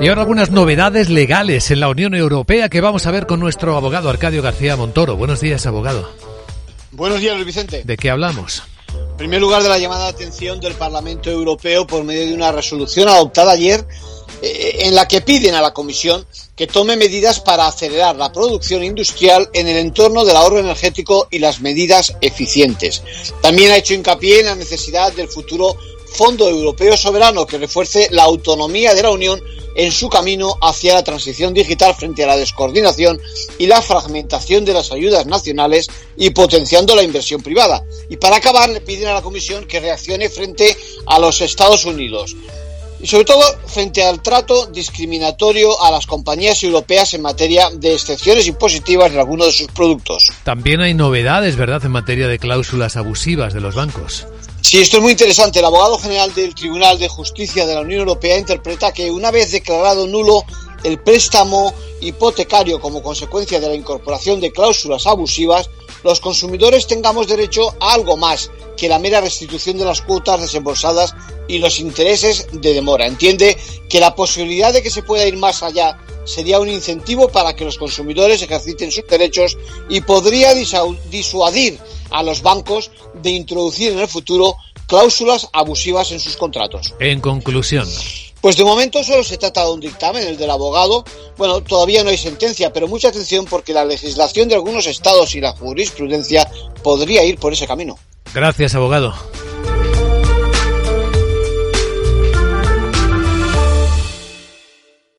Y ahora algunas novedades legales en la Unión Europea que vamos a ver con nuestro abogado Arcadio García Montoro. Buenos días, abogado. Buenos días, Luis Vicente. ¿De qué hablamos? En primer lugar, de la llamada de atención del Parlamento Europeo por medio de una resolución adoptada ayer eh, en la que piden a la Comisión que tome medidas para acelerar la producción industrial en el entorno del ahorro energético y las medidas eficientes. También ha hecho hincapié en la necesidad del futuro Fondo Europeo Soberano que refuerce la autonomía de la Unión en su camino hacia la transición digital frente a la descoordinación y la fragmentación de las ayudas nacionales y potenciando la inversión privada. Y para acabar, le piden a la Comisión que reaccione frente a los Estados Unidos y sobre todo frente al trato discriminatorio a las compañías europeas en materia de excepciones impositivas de algunos de sus productos. También hay novedades, ¿verdad?, en materia de cláusulas abusivas de los bancos. Sí, esto es muy interesante. El abogado general del Tribunal de Justicia de la Unión Europea interpreta que una vez declarado nulo el préstamo hipotecario como consecuencia de la incorporación de cláusulas abusivas, los consumidores tengamos derecho a algo más que la mera restitución de las cuotas desembolsadas y los intereses de demora. Entiende que la posibilidad de que se pueda ir más allá sería un incentivo para que los consumidores ejerciten sus derechos y podría disuadir a los bancos de introducir en el futuro cláusulas abusivas en sus contratos. En conclusión. Pues de momento solo se trata de un dictamen, el del abogado. Bueno, todavía no hay sentencia, pero mucha atención porque la legislación de algunos estados y la jurisprudencia podría ir por ese camino. Gracias, abogado.